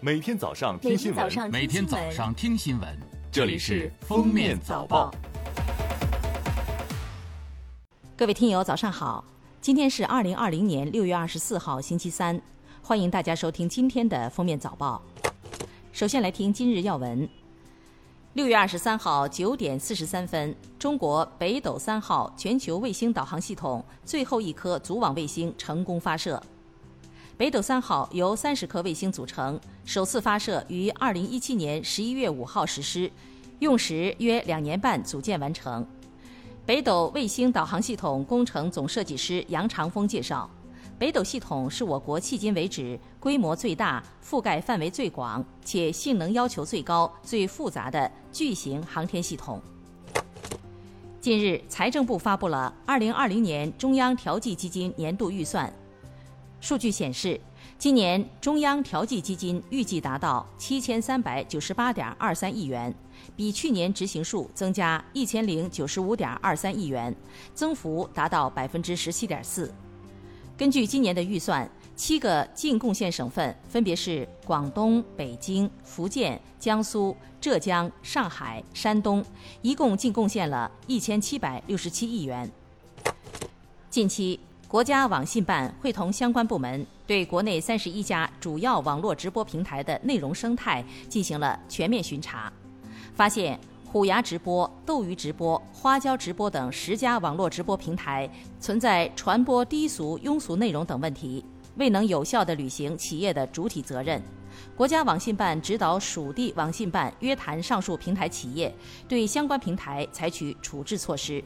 每天早上听新闻，每天早上听新闻，这里是《封面早报》。各位听友，早上好！今天是二零二零年六月二十四号，星期三，欢迎大家收听今天的《封面早报》。首先来听今日要闻。六月二十三号九点四十三分，中国北斗三号全球卫星导航系统最后一颗组网卫星成功发射。北斗三号由三十颗卫星组成，首次发射于二零一七年十一月五号实施，用时约两年半组建完成。北斗卫星导航系统工程总设计师杨长峰介绍，北斗系统是我国迄今为止规模最大、覆盖范围最广且性能要求最高、最复杂的巨型航天系统。近日，财政部发布了二零二零年中央调剂基金年度预算。数据显示，今年中央调剂基金预计达到七千三百九十八点二三亿元，比去年执行数增加一千零九十五点二三亿元，增幅达到百分之十七点四。根据今年的预算，七个净贡献省份分别是广东、北京、福建、江苏、浙江、上海、山东，一共净贡献了一千七百六十七亿元。近期。国家网信办会同相关部门，对国内三十一家主要网络直播平台的内容生态进行了全面巡查，发现虎牙直播、斗鱼直播、花椒直播等十家网络直播平台存在传播低俗、庸俗内容等问题，未能有效地履行企业的主体责任。国家网信办指导属地网信办约谈上述平台企业，对相关平台采取处置措施。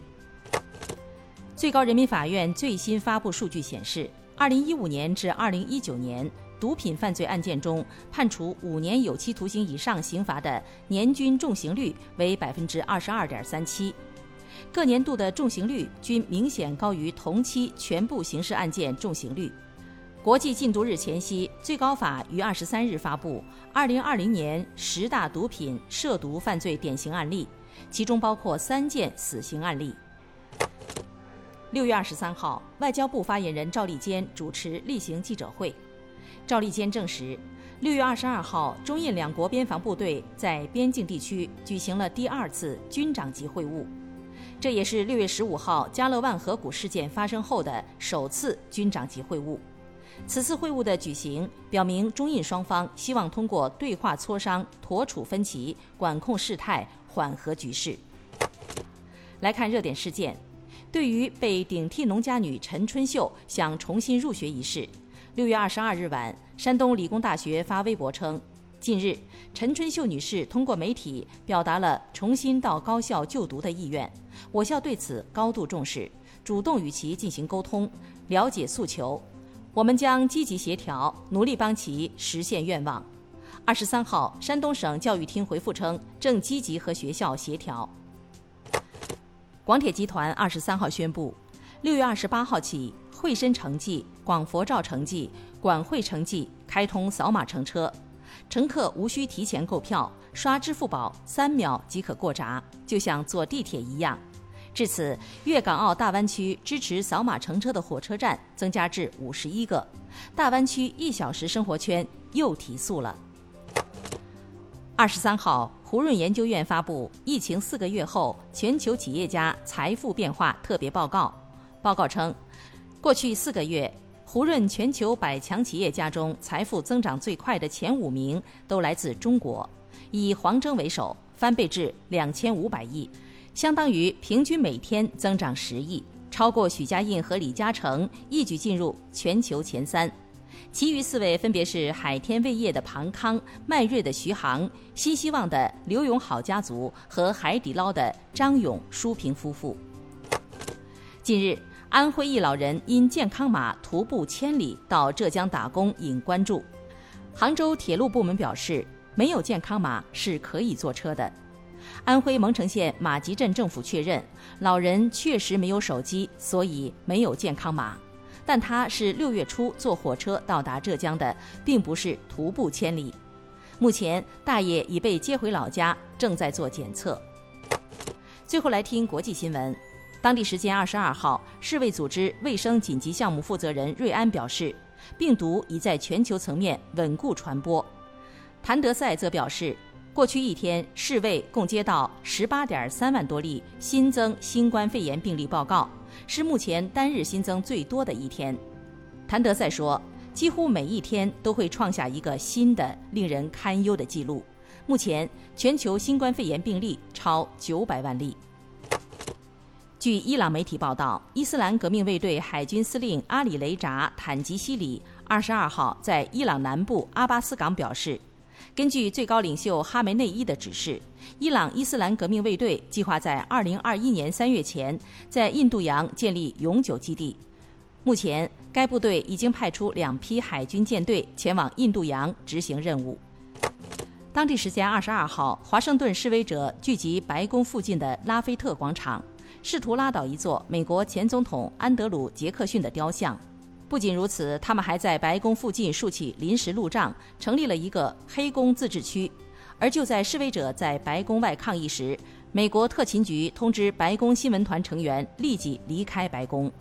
最高人民法院最新发布数据显示，二零一五年至二零一九年毒品犯罪案件中，判处五年有期徒刑以上刑罚的年均重刑率为百分之二十二点三七，各年度的重刑率均明显高于同期全部刑事案件重刑率。国际禁毒日前夕，最高法于二十三日发布二零二零年十大毒品涉毒犯罪典型案例，其中包括三件死刑案例。六月二十三号，外交部发言人赵立坚主持例行记者会。赵立坚证实，六月二十二号，中印两国边防部队在边境地区举行了第二次军长级会晤，这也是六月十五号加勒万河谷事件发生后的首次军长级会晤。此次会晤的举行，表明中印双方希望通过对话磋商妥处分歧、管控事态、缓和局势。来看热点事件。对于被顶替农家女陈春秀想重新入学一事，六月二十二日晚，山东理工大学发微博称，近日陈春秀女士通过媒体表达了重新到高校就读的意愿，我校对此高度重视，主动与其进行沟通，了解诉求，我们将积极协调，努力帮其实现愿望。二十三号，山东省教育厅回复称，正积极和学校协调。广铁集团二十三号宣布，六月二十八号起，惠深城际、广佛肇城际、广惠城际开通扫码乘车，乘客无需提前购票，刷支付宝三秒即可过闸，就像坐地铁一样。至此，粤港澳大湾区支持扫码乘车的火车站增加至五十一个，大湾区一小时生活圈又提速了。二十三号。胡润研究院发布《疫情四个月后全球企业家财富变化特别报告》。报告称，过去四个月，胡润全球百强企业家中财富增长最快的前五名都来自中国，以黄峥为首，翻倍至两千五百亿，相当于平均每天增长十亿，超过许家印和李嘉诚，一举进入全球前三。其余四位分别是海天味业的庞康、迈瑞的徐航、新希望的刘永好家族和海底捞的张勇、舒平夫妇。近日，安徽一老人因健康码徒步千里到浙江打工引关注。杭州铁路部门表示，没有健康码是可以坐车的。安徽蒙城县马集镇政府确认，老人确实没有手机，所以没有健康码。但他是六月初坐火车到达浙江的，并不是徒步千里。目前大爷已被接回老家，正在做检测。最后来听国际新闻。当地时间二十二号，世卫组织卫生紧急项目负责人瑞安表示，病毒已在全球层面稳固传播。谭德赛则表示，过去一天世卫共接到十八点三万多例新增新冠肺炎病例报告，是目前单日新增最多的一天。谭德赛说，几乎每一天都会创下一个新的令人堪忧的记录。目前，全球新冠肺炎病例超九百万例。据伊朗媒体报道，伊斯兰革命卫队海军司令阿里雷扎·坦吉西里二十二号在伊朗南部阿巴斯港表示，根据最高领袖哈梅内伊的指示，伊朗伊斯兰革命卫队计划在二零二一年三月前在印度洋建立永久基地。目前，该部队已经派出两批海军舰队前往印度洋执行任务。当地时间二十二号，华盛顿示威者聚集白宫附近的拉菲特广场。试图拉倒一座美国前总统安德鲁·杰克逊的雕像。不仅如此，他们还在白宫附近竖起临时路障，成立了一个黑工自治区。而就在示威者在白宫外抗议时，美国特勤局通知白宫新闻团成员立即离开白宫。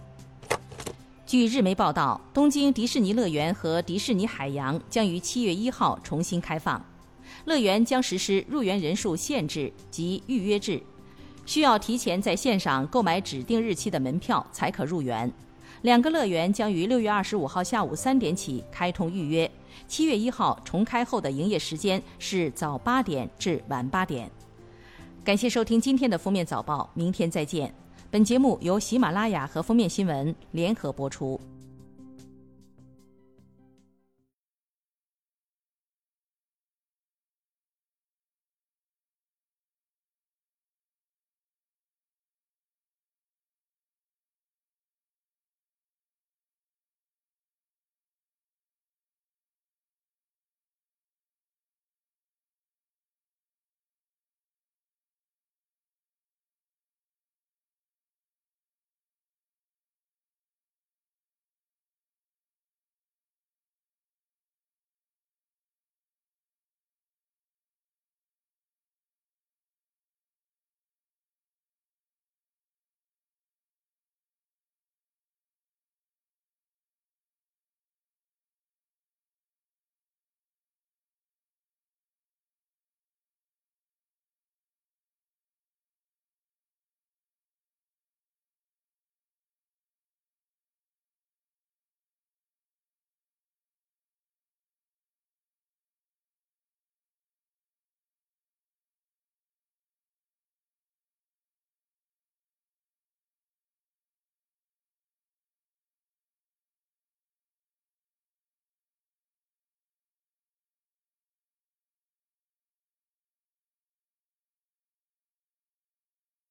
据日媒报道，东京迪士尼乐园和迪士尼海洋将于七月一号重新开放，乐园将实施入园人数限制及预约制。需要提前在线上购买指定日期的门票才可入园。两个乐园将于六月二十五号下午三点起开通预约，七月一号重开后的营业时间是早八点至晚八点。感谢收听今天的封面早报，明天再见。本节目由喜马拉雅和封面新闻联合播出。